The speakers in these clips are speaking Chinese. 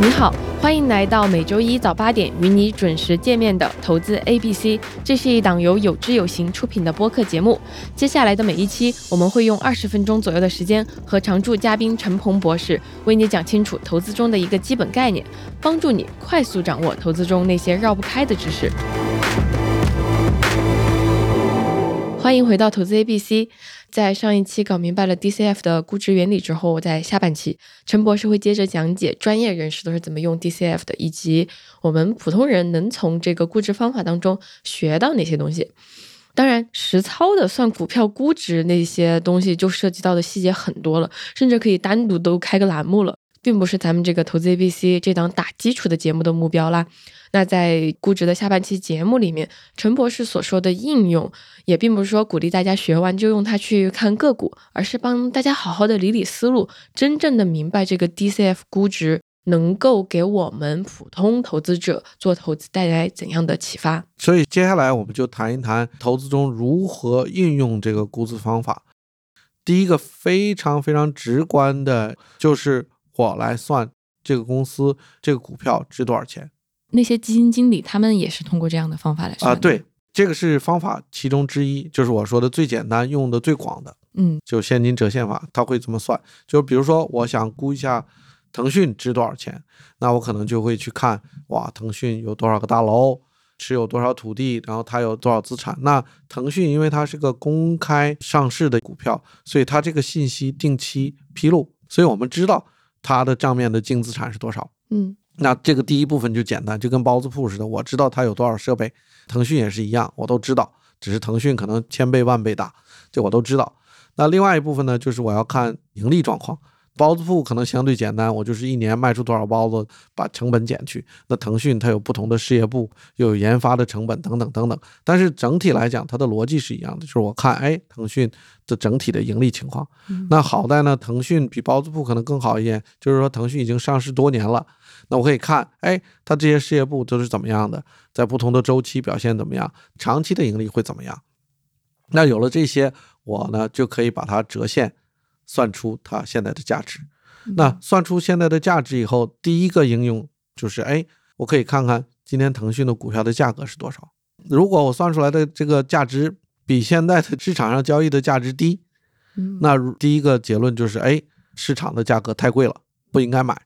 你好，欢迎来到每周一早八点与你准时见面的投资 A B C。这是一档由有知有行出品的播客节目。接下来的每一期，我们会用二十分钟左右的时间，和常驻嘉宾陈鹏博士为你讲清楚投资中的一个基本概念，帮助你快速掌握投资中那些绕不开的知识。欢迎回到投资 A B C。在上一期搞明白了 DCF 的估值原理之后，我在下半期陈博士会接着讲解专业人士都是怎么用 DCF 的，以及我们普通人能从这个估值方法当中学到哪些东西。当然，实操的算股票估值那些东西，就涉及到的细节很多了，甚至可以单独都开个栏目了，并不是咱们这个投资 ABC 这档打基础的节目的目标啦。那在估值的下半期节目里面，陈博士所说的应用，也并不是说鼓励大家学完就用它去看个股，而是帮大家好好的理理思路，真正的明白这个 DCF 估值能够给我们普通投资者做投资带来怎样的启发。所以接下来我们就谈一谈投资中如何运用这个估值方法。第一个非常非常直观的就是我来算这个公司这个股票值多少钱。那些基金经理他们也是通过这样的方法来算啊，对，这个是方法其中之一，就是我说的最简单、用的最广的，嗯，就现金折现法，他会这么算。就比如说，我想估一下腾讯值多少钱，那我可能就会去看，哇，腾讯有多少个大楼，持有多少土地，然后它有多少资产。那腾讯因为它是个公开上市的股票，所以它这个信息定期披露，所以我们知道它的账面的净资产是多少，嗯。那这个第一部分就简单，就跟包子铺似的，我知道它有多少设备，腾讯也是一样，我都知道，只是腾讯可能千倍万倍大，这我都知道。那另外一部分呢，就是我要看盈利状况。包子铺可能相对简单，我就是一年卖出多少包子，把成本减去。那腾讯它有不同的事业部，又有研发的成本等等等等。但是整体来讲，它的逻辑是一样的，就是我看，哎，腾讯的整体的盈利情况。那好在呢，腾讯比包子铺可能更好一点，就是说腾讯已经上市多年了。那我可以看，哎，它这些事业部都是怎么样的，在不同的周期表现怎么样，长期的盈利会怎么样？那有了这些，我呢就可以把它折现。算出它现在的价值，那算出现在的价值以后，第一个应用就是，哎，我可以看看今天腾讯的股票的价格是多少。如果我算出来的这个价值比现在的市场上交易的价值低，那第一个结论就是，哎，市场的价格太贵了，不应该买。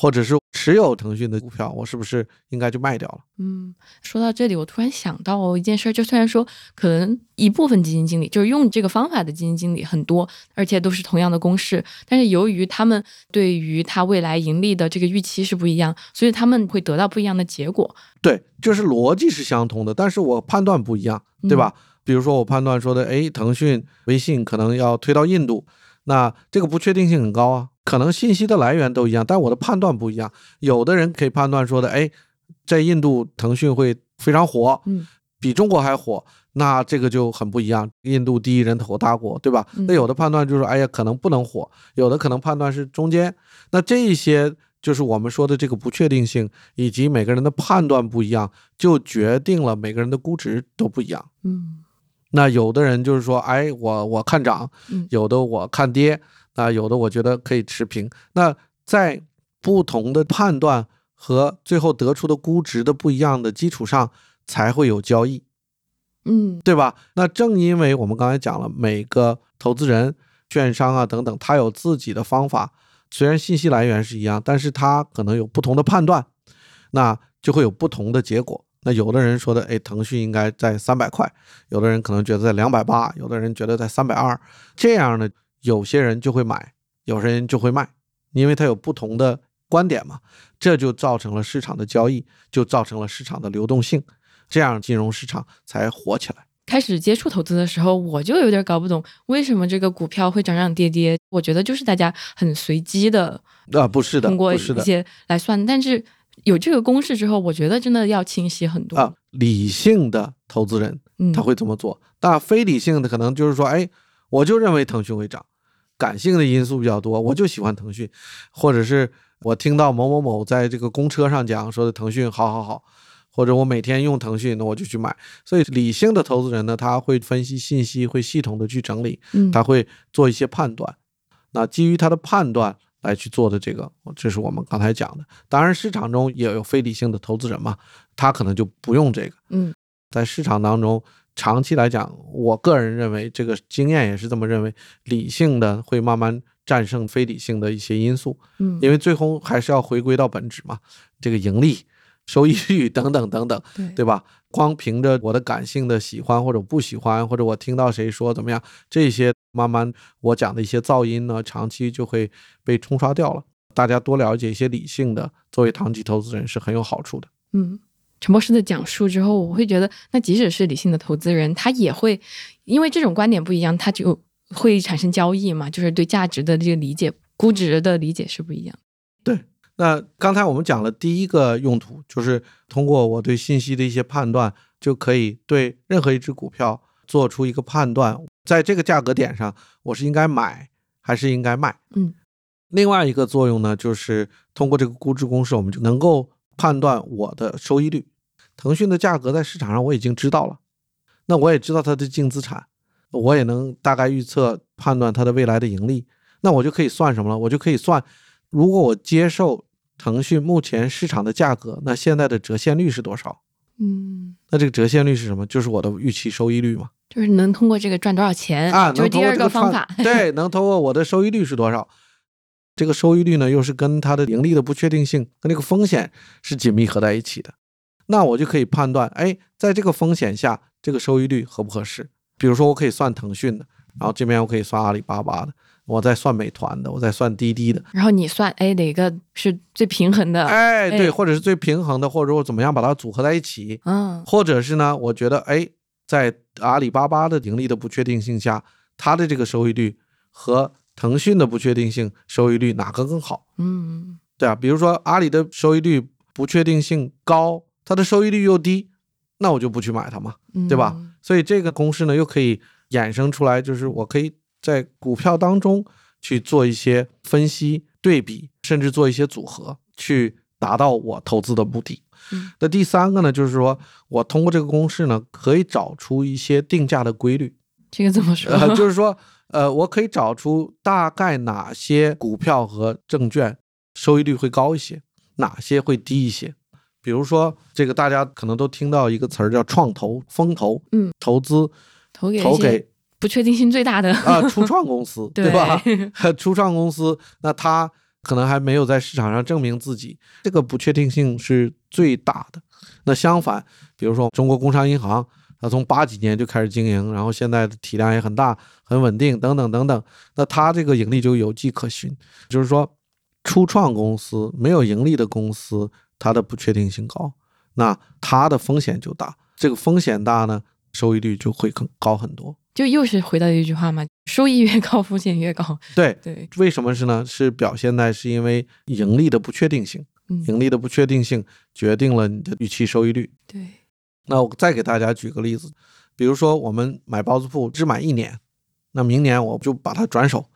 或者是持有腾讯的股票，我是不是应该就卖掉了？嗯，说到这里，我突然想到一件事，就虽然说可能一部分基金经理就是用这个方法的基金经理很多，而且都是同样的公式，但是由于他们对于他未来盈利的这个预期是不一样，所以他们会得到不一样的结果。对，就是逻辑是相通的，但是我判断不一样，对吧？比如说我判断说的，哎，腾讯、微信可能要推到印度，那这个不确定性很高啊。可能信息的来源都一样，但我的判断不一样。有的人可以判断说的，哎，在印度腾讯会非常火，嗯，比中国还火，那这个就很不一样。印度第一人口大国，对吧？那有的判断就是，哎呀，可能不能火。有的可能判断是中间。那这一些就是我们说的这个不确定性，以及每个人的判断不一样，就决定了每个人的估值都不一样。嗯，那有的人就是说，哎，我我看涨，有的我看跌。啊，有的我觉得可以持平。那在不同的判断和最后得出的估值的不一样的基础上，才会有交易，嗯，对吧？那正因为我们刚才讲了，每个投资人、券商啊等等，他有自己的方法，虽然信息来源是一样，但是他可能有不同的判断，那就会有不同的结果。那有的人说的，哎，腾讯应该在三百块，有的人可能觉得在两百八，有的人觉得在三百二，这样的。有些人就会买，有些人就会卖，因为他有不同的观点嘛，这就造成了市场的交易，就造成了市场的流动性，这样金融市场才火起来。开始接触投资的时候，我就有点搞不懂为什么这个股票会涨涨跌跌。我觉得就是大家很随机的啊，不是的，通过一些来算。但是有这个公式之后，我觉得真的要清晰很多啊。理性的投资人他会这么做，但非理性的可能就是说，哎。我就认为腾讯会涨，感性的因素比较多，我就喜欢腾讯，或者是我听到某某某在这个公车上讲说的腾讯好好好，或者我每天用腾讯，那我就去买。所以理性的投资人呢，他会分析信息，会系统的去整理，他会做一些判断。那基于他的判断来去做的这个，这是我们刚才讲的。当然，市场中也有非理性的投资人嘛，他可能就不用这个。嗯，在市场当中，长期来讲，我个人认为，这个经验也是这么认为，理性的会慢慢战胜非理性的一些因素。嗯，因为最后还是要回归到本质嘛，这个盈利、收益率等等等等，对对吧？光凭着我的感性的喜欢或者不喜欢，或者我听到谁说怎么样，这些慢慢我讲的一些噪音呢，长期就会被冲刷掉了。大家多了解一些理性的，作为长期投资人是很有好处的。嗯，陈博士的讲述之后，我会觉得，那即使是理性的投资人，他也会因为这种观点不一样，他就会产生交易嘛，就是对价值的这个理解、估值的理解是不一样。对，那刚才我们讲了第一个用途，就是通过我对信息的一些判断，就可以对任何一只股票做出一个判断，在这个价格点上，我是应该买还是应该卖。嗯，另外一个作用呢，就是通过这个估值公式，我们就能够判断我的收益率。腾讯的价格在市场上我已经知道了，那我也知道它的净资产，我也能大概预测判断它的未来的盈利。那我就可以算什么了？我就可以算，如果我接受腾讯目前市场的价格，那现在的折现率是多少？嗯，那这个折现率是什么？就是我的预期收益率嘛。就是能通过这个赚多少钱啊，就是第二个方法。对，能通过我的收益率是多少？这个收益率呢，又是跟它的盈利的不确定性跟那个风险是紧密合在一起的。那我就可以判断，哎，在这个风险下，这个收益率合不合适？比如说，我可以算腾讯的，然后这边我可以算阿里巴巴的，我再算美团的，我再算滴滴的。然后你算，哎，哪个是最平衡的？哎，对，哎或者是最平衡的，或者我怎么样把它组合在一起，嗯或者是呢，我觉得哎，在阿里巴巴的盈利的不确定性下，它的这个收益率和腾讯的不确定性收益率哪个更好？嗯对啊，比如说阿里的收益率不确定性高，它的收益率又低，那我就不去买它嘛，嗯，对吧？所以这个公式呢，又可以衍生出来，就是我可以在股票当中去做一些分析、对比，甚至做一些组合，去达到我投资的目的。嗯那第三个呢，就是说我通过这个公式呢，可以找出一些定价的规律，这个怎么说？呃，就是说，呃，我可以找出大概哪些股票和证券收益率会高一些，哪些会低一些。比如说，这个大家可能都听到一个词儿叫创投、风投，嗯，投资投给投给不确定性最大的啊初创公司，对吧？初创公司，那它可能还没有在市场上证明自己，这个不确定性是最大的。那相反，比如说中国工商银行，它从八几年就开始经营，然后现在的体量也很大、很稳定，等等等等。那它这个盈利就有迹可循。就是说，初创公司没有盈利的公司，它的不确定性高，那它的风险就大。这个风险大呢，收益率就会更高很多。就又是回到一句话嘛，收益越高，风险越高。对，对，为什么是呢？是表现在是因为盈利的不确定性，嗯，盈利的不确定性决定了你的预期收益率。对，那我再给大家举个例子，比如说我们买包子铺只买一年，那明年我就把它转手，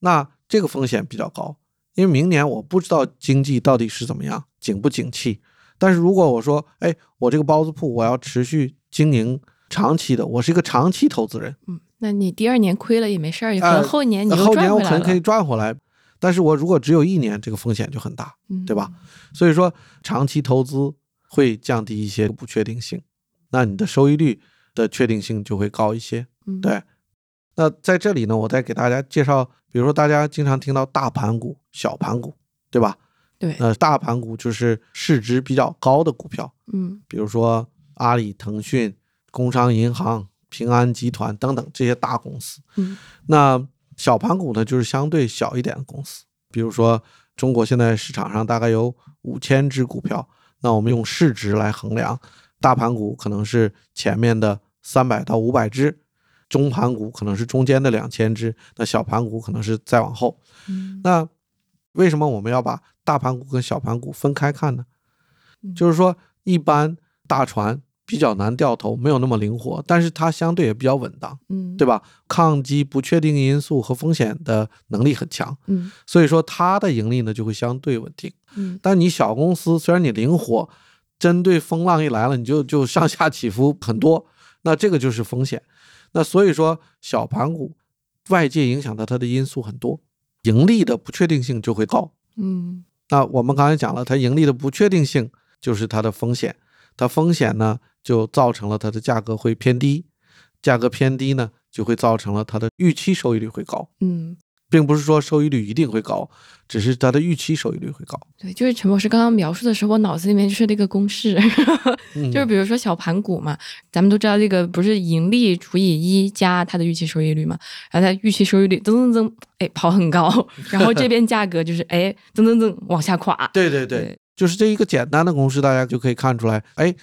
那这个风险比较高，因为明年我不知道经济到底是怎么样，景不景气。但是如果我说，哎，我这个包子铺我要持续经营长期的，我是一个长期投资人，嗯，那你第二年亏了也没事儿，可呃能后年你后年我可能可以赚回来。但是我如果只有一年，这个风险就很大。嗯对吧？所以说，长期投资会降低一些不确定性，那你的收益率的确定性就会高一些。嗯，对，那在这里呢，我再给大家介绍，比如说大家经常听到大盘股、小盘股，对吧？对，那大盘股就是市值比较高的股票，嗯比如说阿里、腾讯、工商银行、平安集团等等这些大公司。嗯那小盘股呢，就是相对小一点的公司，比如说中国现在市场上大概有五千只股票，那我们用市值来衡量，大盘股可能是前面的三百到五百只，中盘股可能是中间的两千只，那小盘股可能是再往后。嗯，那为什么我们要把大盘股跟小盘股分开看呢？嗯就是说，一般大船比较难掉头，没有那么灵活，但是它相对也比较稳当。嗯，对吧？抗击不确定因素和风险的能力很强，嗯所以说它的盈利呢就会相对稳定。嗯但你小公司虽然你灵活，针对风浪一来了，你就就上下起伏很多，那这个就是风险。那所以说小盘股外界影响到它的因素很多，盈利的不确定性就会高。嗯那我们刚才讲了，它盈利的不确定性就是它的风险，它风险呢就造成了它的价格会偏低，价格偏低呢就会造成了它的预期收益率会高，嗯，并不是说收益率一定会高，只是它的预期收益率会高。对，就是陈博士刚刚描述的时候，我脑子里面就是那个公式，嗯 就是比如说小盘股嘛，咱们都知道这个不是盈利除以一加它的预期收益率嘛，然后它预期收益率增增增，哎跑很高，然后这边价格就是哎增增增往下垮。对对对，就是这一个简单的公式，大家就可以看出来，哎，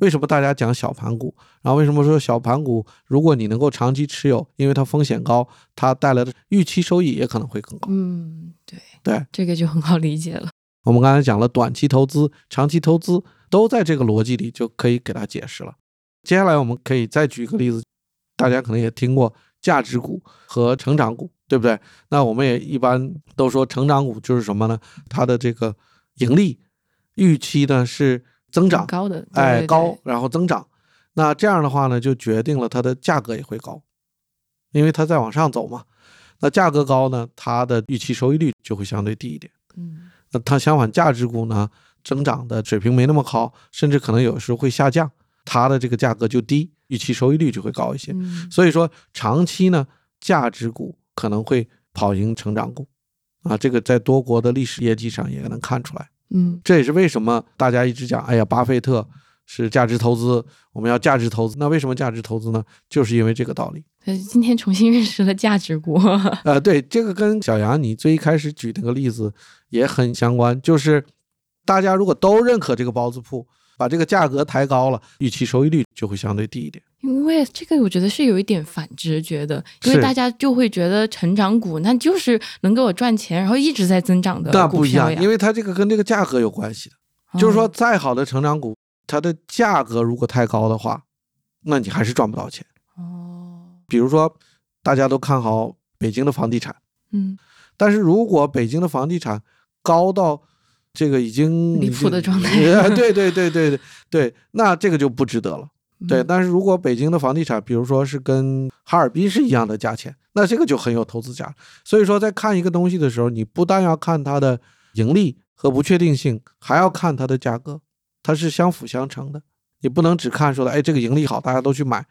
为什么大家讲小盘股？然后为什么说小盘股，如果你能够长期持有，因为它风险高，它带来的预期收益也可能会更高。嗯，对对，这个就很好理解了。我们刚才讲了短期投资、长期投资都在这个逻辑里，就可以给它解释了。接下来我们可以再举一个例子，大家可能也听过价值股和成长股，对不对？那我们也一般都说成长股就是什么呢？它的这个盈利预期呢是增长很，高的，对哎对高，然后增长。那这样的话呢，就决定了它的价格也会高，因为它在往上走嘛。那价格高呢，它的预期收益率就会相对低一点。嗯那它相反，价值股呢，增长的水平没那么高，甚至可能有时候会下降，它的这个价格就低，预期收益率就会高一些。嗯所以说，长期呢，价值股可能会跑赢成长股，啊，这个在多国的历史业绩上也能看出来。嗯这也是为什么大家一直讲，哎呀，巴菲特是价值投资，我们要价值投资。那为什么价值投资呢？就是因为这个道理。呃今天重新认识了价值股。呃，对，这个跟小杨你最一开始举那个例子也很相关，就是大家如果都认可这个包子铺，把这个价格抬高了，预期收益率就会相对低一点。因为这个，我觉得是有一点反直觉的，因为大家就会觉得成长股那就是能给我赚钱，然后一直在增长的那不一样，呀。因为它这个跟这个价格有关系的。就是说，哦，再好的成长股，它的价格如果太高的话，那你还是赚不到钱。哦，比如说，大家都看好北京的房地产，嗯，但是如果北京的房地产高到这个已经离谱的状态呃 对对对对对对，那这个就不值得了。对，嗯但是如果北京的房地产，比如说是跟哈尔滨是一样的价钱，那这个就很有投资价。所以说，在看一个东西的时候，你不但要看它的盈利和不确定性，还要看它的价格，它是相辅相成的。你不能只看说的，哎，这个盈利好，大家都去买，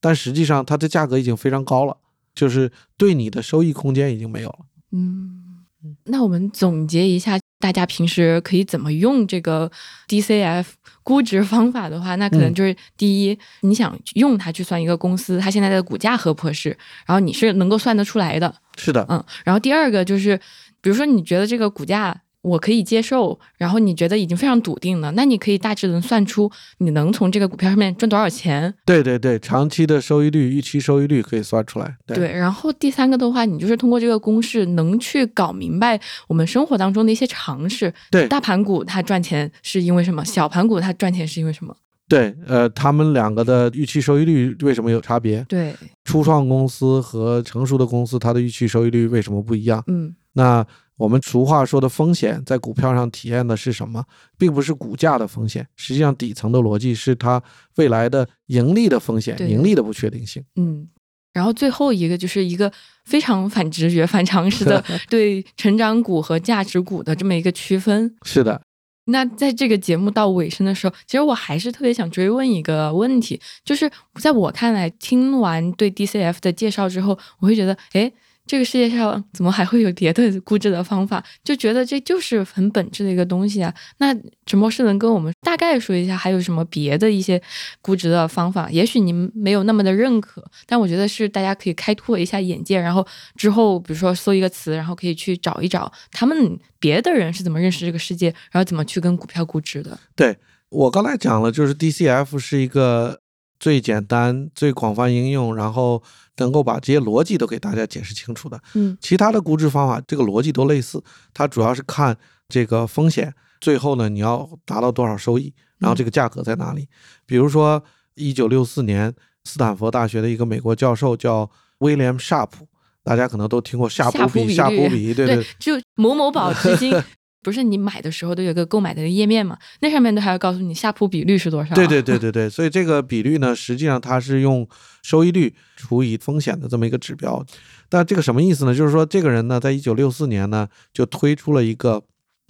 但实际上它的价格已经非常高了，就是对你的收益空间已经没有了。嗯，那我们总结一下，大家平时可以怎么用这个 DCF 估值方法的话，那可能嗯。就是第一，你想用它去算一个公司它现在的股价合不合适，然后你是能够算得出来的，是的，嗯，然后第二个就是，比如说你觉得这个股价我可以接受，然后你觉得已经非常笃定了，那你可以大致能算出你能从这个股票上面赚多少钱。对对对，长期的收益率、预期收益率可以算出来。对对，然后第三个的话，你就是通过这个公式能去搞明白我们生活当中的一些常识。对大盘股它赚钱是因为什么？小盘股它赚钱是因为什么？对，呃，他们两个的预期收益率为什么有差别？对，初创公司和成熟的公司，它的预期收益率为什么不一样？嗯那我们俗话说的风险，在股票上体现的是什么？并不是股价的风险，实际上底层的逻辑是它未来的盈利的风险，盈利的不确定性。嗯。然后最后一个就是一个非常反直觉、反常识的 对成长股和价值股的这么一个区分。是的，那在这个节目到尾声的时候，其实我还是特别想追问一个问题，就是在我看来，听完对 DCF 的介绍之后，我会觉得，哎，这个世界上怎么还会有别的估值的方法？就觉得这就是很本质的一个东西啊。那陈博士能跟我们大概说一下，还有什么别的一些估值的方法？也许您没有那么的认可，但我觉得是大家可以开拓一下眼界，然后之后比如说搜一个词，然后可以去找一找他们别的人是怎么认识这个世界，然后怎么去跟股票估值的。对我刚才讲了，就是 DCF 是一个最简单、最广泛应用，然后能够把这些逻辑都给大家解释清楚的。嗯其他的估值方法，这个逻辑都类似，它主要是看这个风险，最后呢你要达到多少收益，然后这个价格在哪里。比如说，一九六四年，斯坦福大学的一个美国教授叫威廉·夏普，大家可能都听过夏普比，夏普比，对对就某某宝基金 不是你买的时候都有个购买的页面嘛？那上面都还要告诉你下铺比率是多少。对对对对对，所以这个比率呢，实际上它是用收益率除以风险的这么一个指标。但这个什么意思呢？就是说这个人呢，在一九六四年呢，就推出了一个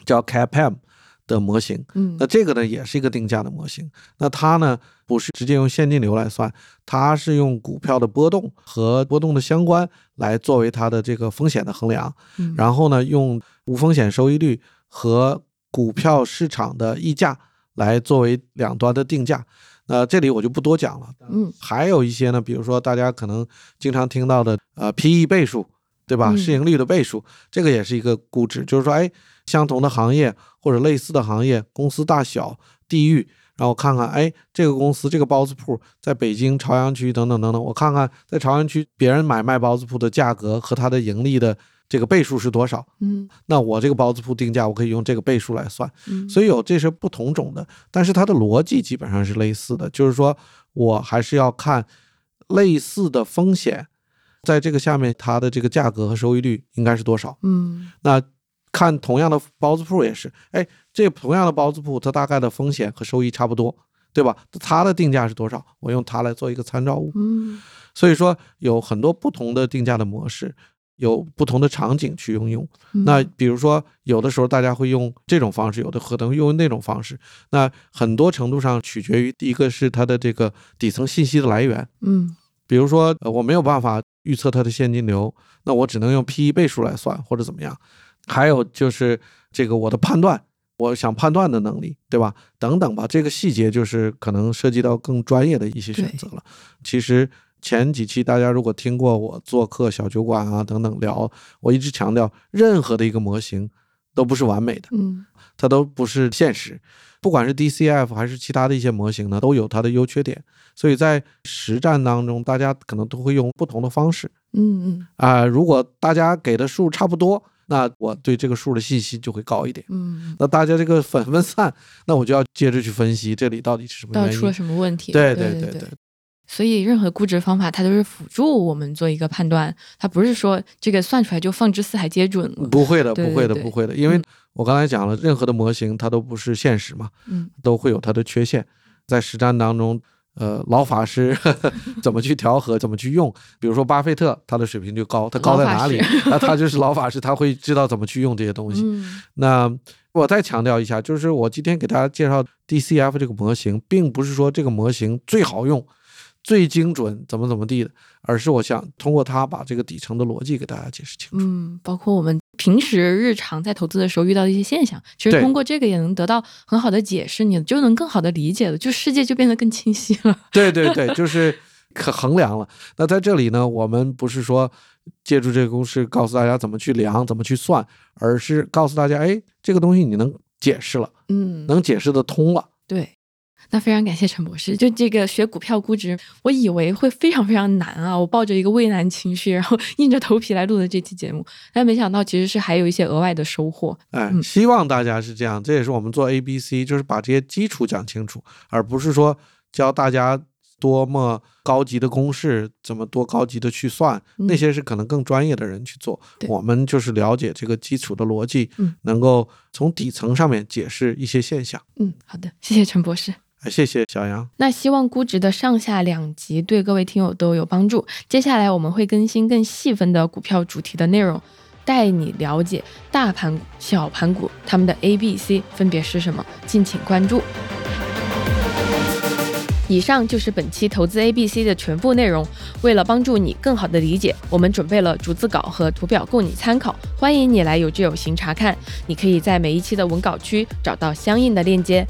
叫 CAPM 的模型。嗯那这个呢，也是一个定价的模型。那它呢，不是直接用现金流来算，它是用股票的波动和波动的相关来作为它的这个风险的衡量。嗯然后呢，用无风险收益率和股票市场的溢价来作为两端的定价。那这里我就不多讲了。嗯还有一些呢，比如说大家可能经常听到的呃 PE 倍数，对吧？嗯市盈率的倍数，这个也是一个估值，就是说，哎，相同的行业或者类似的行业，公司大小、地域，然后看看，哎，这个公司这个包子铺在北京朝阳区等等等等，我看看在朝阳区别人买卖包子铺的价格和它的盈利的这个倍数是多少？嗯那我这个包子铺定价，我可以用这个倍数来算。嗯，所以有这是不同种的，但是它的逻辑基本上是类似的，就是说我还是要看类似的风险，在这个下面它的这个价格和收益率应该是多少。嗯那看同样的包子铺也是，哎，这同样的包子铺，它大概的风险和收益差不多，对吧？它的定价是多少？我用它来做一个参照物。嗯所以说有很多不同的定价的模式，有不同的场景去应用。嗯那比如说，有的时候大家会用这种方式，有的可能用那种方式。那很多程度上取决于第一个是它的这个底层信息的来源，嗯比如说，呃，我没有办法预测它的现金流，那我只能用 PE 倍数来算或者怎么样。还有就是这个我的判断，我想判断的能力，对吧？等等吧，这个细节就是可能涉及到更专业的一些选择了。其实前几期大家如果听过我做客小酒馆啊等等聊，我一直强调，任何的一个模型都不是完美的，嗯它都不是现实。不管是 DCF 还是其他的一些模型呢，都有它的优缺点。所以在实战当中，大家可能都会用不同的方式嗯嗯啊、如果大家给的数差不多，那我对这个数的信心就会高一点。嗯，那大家这个粉 分散，那我就要接着去分析这里到底是什么原因。出了什么问题？对对对对，所以任何估值方法它都是辅助我们做一个判断，它不是说这个算出来就放之四海皆准了。不会的，不会的，不会的，因为嗯我刚才讲了，任何的模型它都不是现实嘛，嗯都会有它的缺陷，在实战当中。呃，老法师 怎么去调和，怎么去用？比如说巴菲特，他的水平就高，他高在哪里？那他就是老法师，他会知道怎么去用这些东西。嗯那我再强调一下，就是我今天给大家介绍 DCF 这个模型，并不是说这个模型最好用、最精准，怎么怎么地的，而是我想通过它把这个底层的逻辑给大家解释清楚。嗯，包括我们平时日常在投资的时候遇到的一些现象，其实通过这个也能得到很好的解释，你就能更好的理解了，就世界就变得更清晰了。对对对，就是可衡量了。那在这里呢，我们不是说借助这个公式告诉大家怎么去量、怎么去算，而是告诉大家，哎，这个东西你能解释了，嗯，能解释得通了。对。那非常感谢陈博士，就这个学股票估值，我以为会非常非常难啊，我抱着一个畏难情绪，然后 硬着头皮来录的这期节目，但没想到其实是还有一些额外的收获。哎，嗯希望大家是这样，这也是我们做 A、B、C，就是把这些基础讲清楚，而不是说教大家多么高级的公式，怎么多高级的去算，嗯那些是可能更专业的人去做。对我们就是了解这个基础的逻辑，嗯能够从底层上面解释一些现象。嗯，好的，谢谢陈博士。谢谢小杨。那希望估值的上下两集对各位听友都有帮助。接下来我们会更新更细分的股票主题的内容，带你了解大盘股、小盘股它们的 A、B、C 分别是什么，敬请关注。以上就是本期投资 A B C 的全部内容。为了帮助你更好的理解，我们准备了逐字稿和图表供你参考，欢迎你来有知有行查看。你可以在每一期的文稿区找到相应的链接。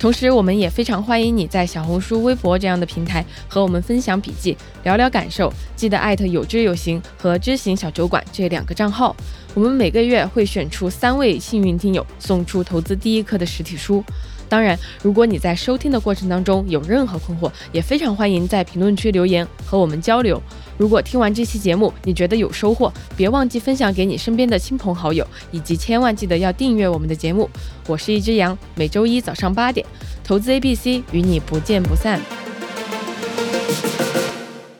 同时，我们也非常欢迎你在小红书、微博这样的平台和我们分享笔记、聊聊感受。记得艾特有知有行和知行小酒馆这两个账号。我们每个月会选出三位幸运听友，送出投资第一课的实体书。当然，如果你在收听的过程当中有任何困惑，也非常欢迎在评论区留言和我们交流。如果听完这期节目你觉得有收获，别忘记分享给你身边的亲朋好友，以及千万记得要订阅我们的节目。我是一只羊，每周一早上八点，投资 A B C 与你不见不散。